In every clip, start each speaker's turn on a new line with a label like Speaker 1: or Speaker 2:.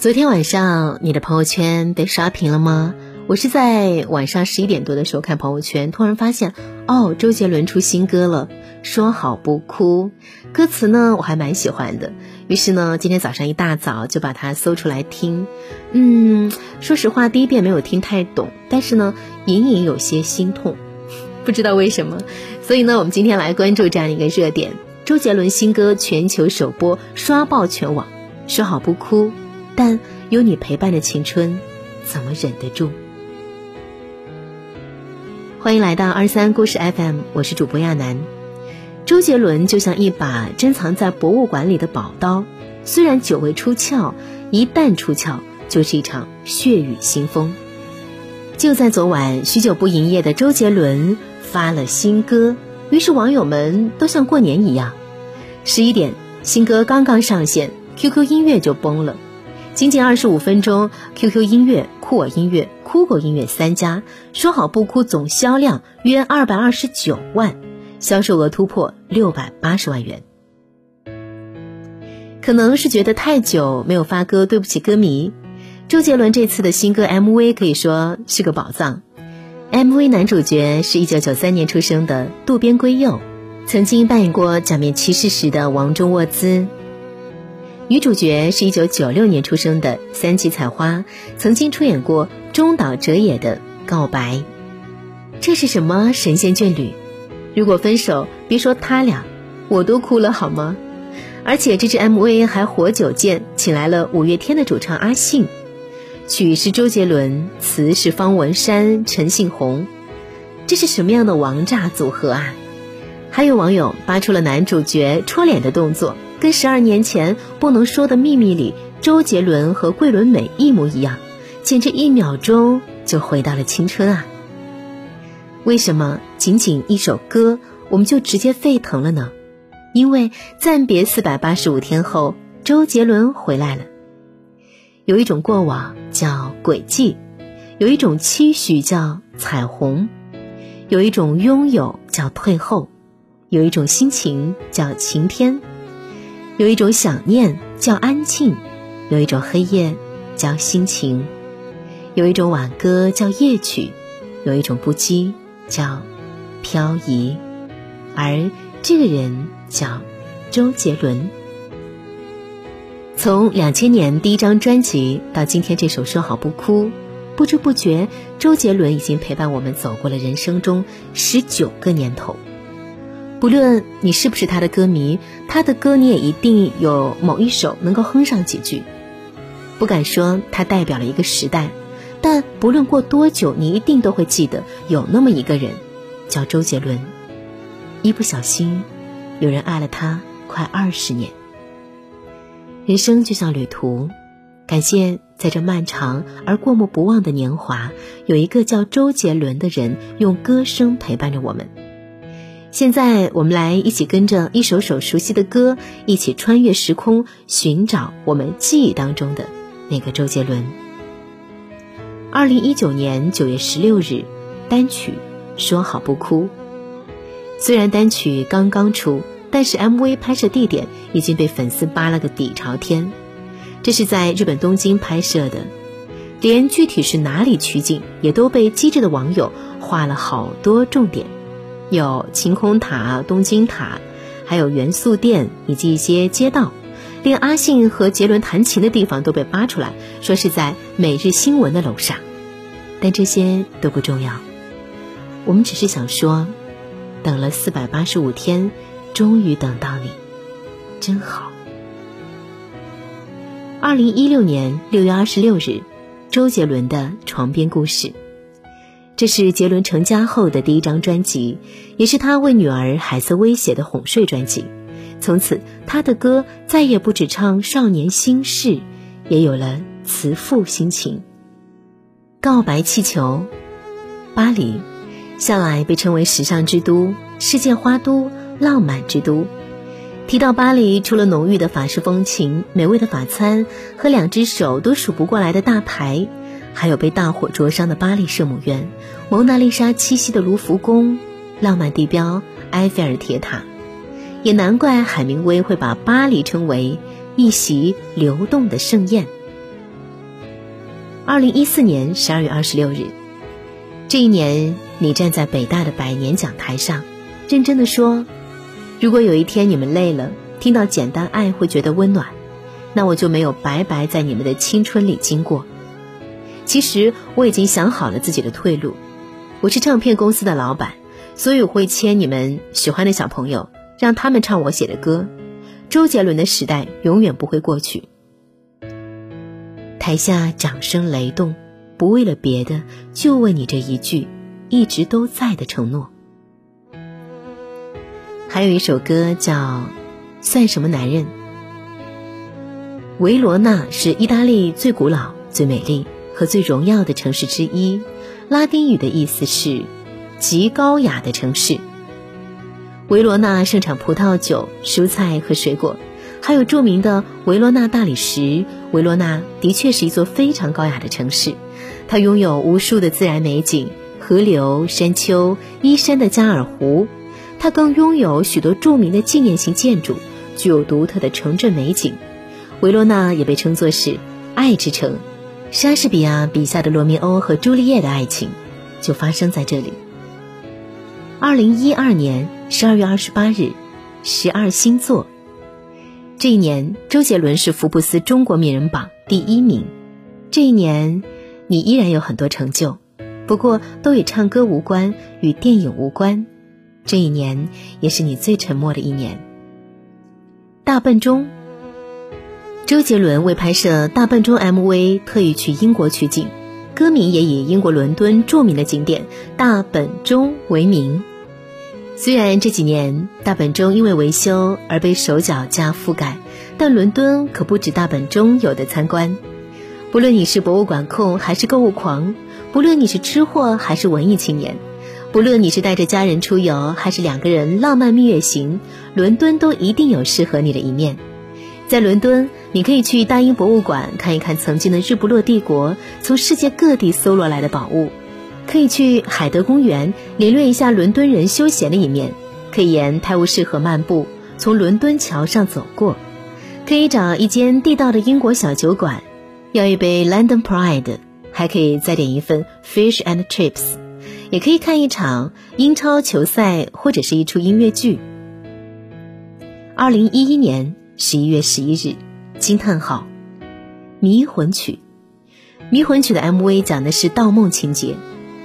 Speaker 1: 昨天晚上你的朋友圈被刷屏了吗？我是在晚上十一点多的时候看朋友圈，突然发现，哦，周杰伦出新歌了，说好不哭。歌词呢，我还蛮喜欢的。于是呢，今天早上一大早就把它搜出来听。嗯，说实话，第一遍没有听太懂，但是呢，隐隐有些心痛，不知道为什么。所以呢，我们今天来关注这样一个热点：周杰伦新歌全球首播，刷爆全网。说好不哭。但有你陪伴的青春，怎么忍得住？欢迎来到二三故事 FM，我是主播亚楠。周杰伦就像一把珍藏在博物馆里的宝刀，虽然久未出鞘，一旦出鞘就是一场血雨腥风。就在昨晚，许久不营业的周杰伦发了新歌，于是网友们都像过年一样。十一点，新歌刚刚上线，QQ 音乐就崩了。仅仅二十五分钟，QQ 音乐、酷我音乐、酷狗音乐三家说好不哭总销量约二百二十九万，销售额突破六百八十万元。可能是觉得太久没有发歌，对不起歌迷。周杰伦这次的新歌 MV 可以说是个宝藏。MV 男主角是一九九三年出生的渡边圭佑，曾经扮演过《假面骑士》时的王中沃兹。女主角是一九九六年出生的三崎彩花，曾经出演过中岛哲也的《告白》。这是什么神仙眷侣？如果分手，别说他俩，我都哭了好吗？而且这支 MV 还活久见，请来了五月天的主唱阿信，曲是周杰伦，词是方文山、陈信宏，这是什么样的王炸组合啊？还有网友扒出了男主角戳脸的动作。跟十二年前《不能说的秘密》里周杰伦和桂纶镁一模一样，简直一秒钟就回到了青春啊！为什么仅仅一首歌我们就直接沸腾了呢？因为暂别四百八十五天后，周杰伦回来了。有一种过往叫轨迹，有一种期许叫彩虹，有一种拥有叫退后，有一种心情叫晴天。有一种想念叫安静，有一种黑夜叫心情，有一种挽歌叫夜曲，有一种不羁叫漂移，而这个人叫周杰伦。从两千年第一张专辑到今天这首《说好不哭》，不知不觉，周杰伦已经陪伴我们走过了人生中十九个年头。不论你是不是他的歌迷，他的歌你也一定有某一首能够哼上几句。不敢说他代表了一个时代，但不论过多久，你一定都会记得有那么一个人，叫周杰伦。一不小心，有人爱了他快二十年。人生就像旅途，感谢在这漫长而过目不忘的年华，有一个叫周杰伦的人，用歌声陪伴着我们。现在，我们来一起跟着一首首熟悉的歌，一起穿越时空，寻找我们记忆当中的那个周杰伦。二零一九年九月十六日，单曲《说好不哭》。虽然单曲刚刚出，但是 MV 拍摄地点已经被粉丝扒了个底朝天。这是在日本东京拍摄的，连具体是哪里取景，也都被机智的网友画了好多重点。有晴空塔、东京塔，还有元素店以及一些街道，连阿信和杰伦弹琴的地方都被扒出来，说是在每日新闻的楼上。但这些都不重要，我们只是想说，等了四百八十五天，终于等到你，真好。二零一六年六月二十六日，周杰伦的床边故事。这是杰伦成家后的第一张专辑，也是他为女儿海瑟薇写的哄睡专辑。从此，他的歌再也不只唱少年心事，也有了慈父心情。告白气球，巴黎，向来被称为时尚之都、世界花都、浪漫之都。提到巴黎，除了浓郁的法式风情、美味的法餐和两只手都数不过来的大牌。还有被大火灼伤的巴黎圣母院、蒙娜丽莎栖息的卢浮宫、浪漫地标埃菲尔铁塔，也难怪海明威会把巴黎称为一席流动的盛宴。二零一四年十二月二十六日，这一年你站在北大的百年讲台上，认真的说：“如果有一天你们累了，听到简单爱会觉得温暖，那我就没有白白在你们的青春里经过。其实我已经想好了自己的退路，我是唱片公司的老板，所以我会签你们喜欢的小朋友，让他们唱我写的歌。周杰伦的时代永远不会过去。”台下掌声雷动，不为了别的，就为你这一句一直都在的承诺。还有一首歌叫《算什么男人》。维罗纳是意大利最古老、最美丽和最荣耀的城市之一，拉丁语的意思是“极高雅的城市”。维罗纳盛产葡萄酒、蔬菜和水果。还有著名的维罗纳大理石。维罗纳的确是一座非常高雅的城市，它拥有无数的自然美景，河流、山丘、依山的加尔湖。它更拥有许多著名的纪念性建筑，具有独特的城镇美景。维罗纳也被称作是爱之城，莎士比亚笔下的罗密欧和朱丽叶的爱情就发生在这里。二零一二年十二月二十八日，十二星座。这一年，周杰伦是福布斯中国名人榜第一名。这一年，你依然有很多成就，不过都与唱歌无关，与电影无关。这一年也是你最沉默的一年。大笨钟，周杰伦为拍摄大笨钟 MV 特意去英国取景，歌名也以英国伦敦著名的景点大本钟为名。虽然这几年大本钟因为维修而被手脚架覆盖，但伦敦可不止大本钟有的参观。不论你是博物馆控还是购物狂，不论你是吃货还是文艺青年，不论你是带着家人出游还是两个人浪漫蜜月行，伦敦都一定有适合你的一面。在伦敦，你可以去大英博物馆看一看曾经的日不落帝国从世界各地搜罗来的宝物。可以去海德公园领略一下伦敦人休闲的一面，可以沿泰晤士河漫步，从伦敦桥上走过，可以找一间地道的英国小酒馆，要一杯 London Pride，还可以再点一份 Fish and Chips，也可以看一场英超球赛或者是一出音乐剧。二零一一年十一月十一日，惊叹号，《迷魂曲》，《迷魂曲》的 MV 讲的是盗梦情节。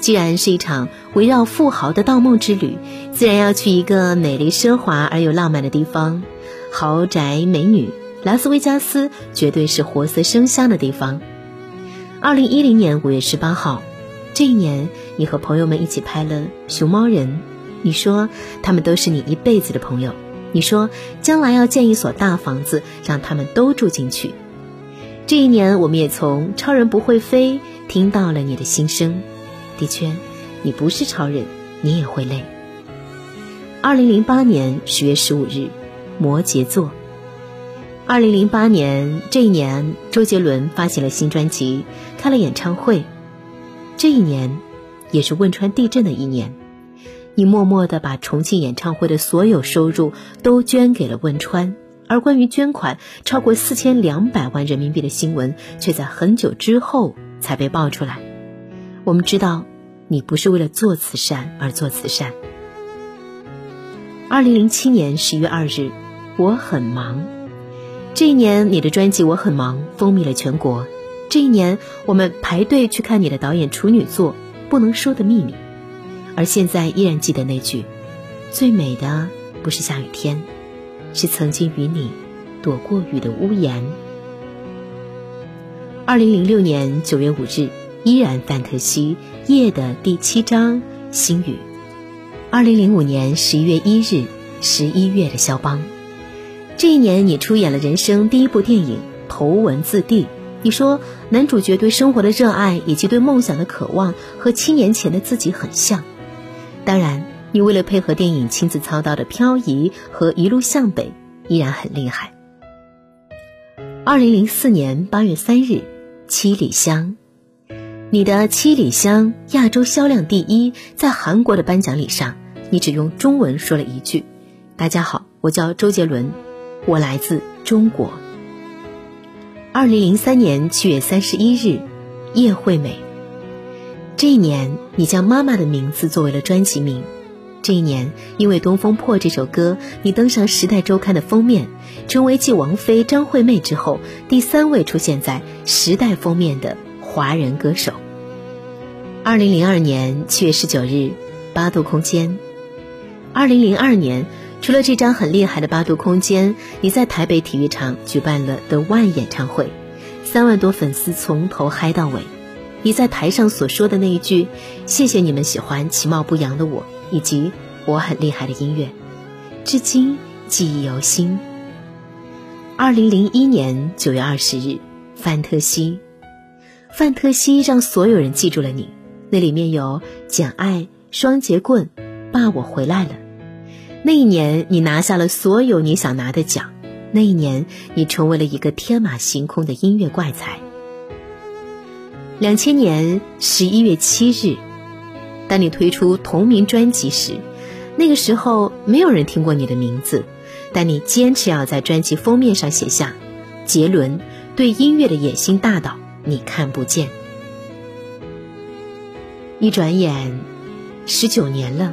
Speaker 1: 既然是一场围绕富豪的盗梦之旅，自然要去一个美丽奢华而又浪漫的地方，豪宅美女，拉斯维加斯绝对是活色生香的地方。二零一零年五月十八号，这一年你和朋友们一起拍了《熊猫人》，你说他们都是你一辈子的朋友，你说将来要建一所大房子，让他们都住进去。这一年，我们也从《超人不会飞》听到了你的心声。的确，你不是超人，你也会累。二零零八年十月十五日，摩羯座。二零零八年这一年，周杰伦发行了新专辑，开了演唱会。这一年，也是汶川地震的一年。你默默的把重庆演唱会的所有收入都捐给了汶川，而关于捐款超过四千两百万人民币的新闻，却在很久之后才被爆出来。我们知道。你不是为了做慈善而做慈善。二零零七年十月二日，我很忙。这一年，你的专辑《我很忙》风靡了全国。这一年，我们排队去看你的导演处女作《不能说的秘密》，而现在依然记得那句：“最美的不是下雨天，是曾经与你躲过雨的屋檐。”二零零六年九月五日。依然范特西夜的第七章星语，二零零五年十一月一日，十一月的肖邦。这一年，你出演了人生第一部电影《头文字 D》。你说，男主角对生活的热爱以及对梦想的渴望和七年前的自己很像。当然，你为了配合电影亲自操刀的漂移和一路向北，依然很厉害。二零零四年八月三日，七里香。你的《七里香》亚洲销量第一，在韩国的颁奖礼上，你只用中文说了一句：“大家好，我叫周杰伦，我来自中国。”二零零三年七月三十一日，叶惠美。这一年，你将妈妈的名字作为了专辑名。这一年，因为《东风破》这首歌，你登上《时代周刊》的封面，成为继王菲、张惠妹之后第三位出现在《时代》封面的华人歌手。二零零二年七月十九日，八度空间。二零零二年，除了这张很厉害的八度空间，你在台北体育场举办了 The One 演唱会，三万多粉丝从头嗨到尾。你在台上所说的那一句“谢谢你们喜欢其貌不扬的我”。以及我很厉害的音乐，至今记忆犹新。二零零一年九月二十日，范特西，范特西让所有人记住了你。那里面有《简爱》《双截棍》《爸，我回来了》。那一年，你拿下了所有你想拿的奖。那一年，你成为了一个天马行空的音乐怪才。两千年十一月七日。当你推出同名专辑时，那个时候没有人听过你的名字，但你坚持要在专辑封面上写下“杰伦对音乐的野心大到你看不见”。一转眼，十九年了，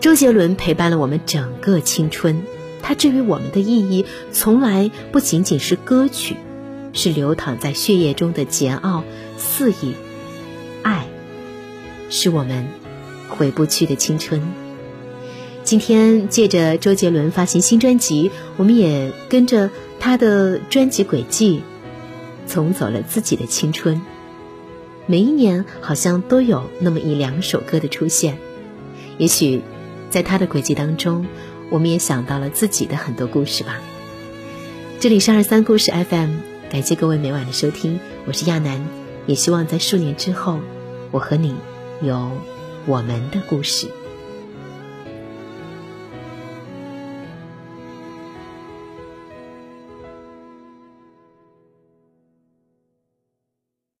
Speaker 1: 周杰伦陪伴了我们整个青春，他至于我们的意义，从来不仅仅是歌曲，是流淌在血液中的桀骜肆意。爱是我们回不去的青春。今天借着周杰伦发行新专辑，我们也跟着他的专辑轨迹，重走了自己的青春。每一年好像都有那么一两首歌的出现，也许在他的轨迹当中，我们也想到了自己的很多故事吧。这里是二三故事 FM，感谢各位每晚的收听，我是亚楠，也希望在数年之后，我和你。有我们的故事。